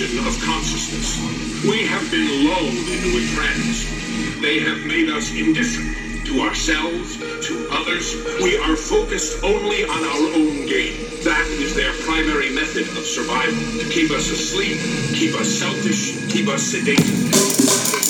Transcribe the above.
consciousness. We have been lulled into a trance. They have made us indifferent to ourselves, to others. We are focused only on our own gain. That is their primary method of survival. To keep us asleep, keep us selfish, keep us sedated.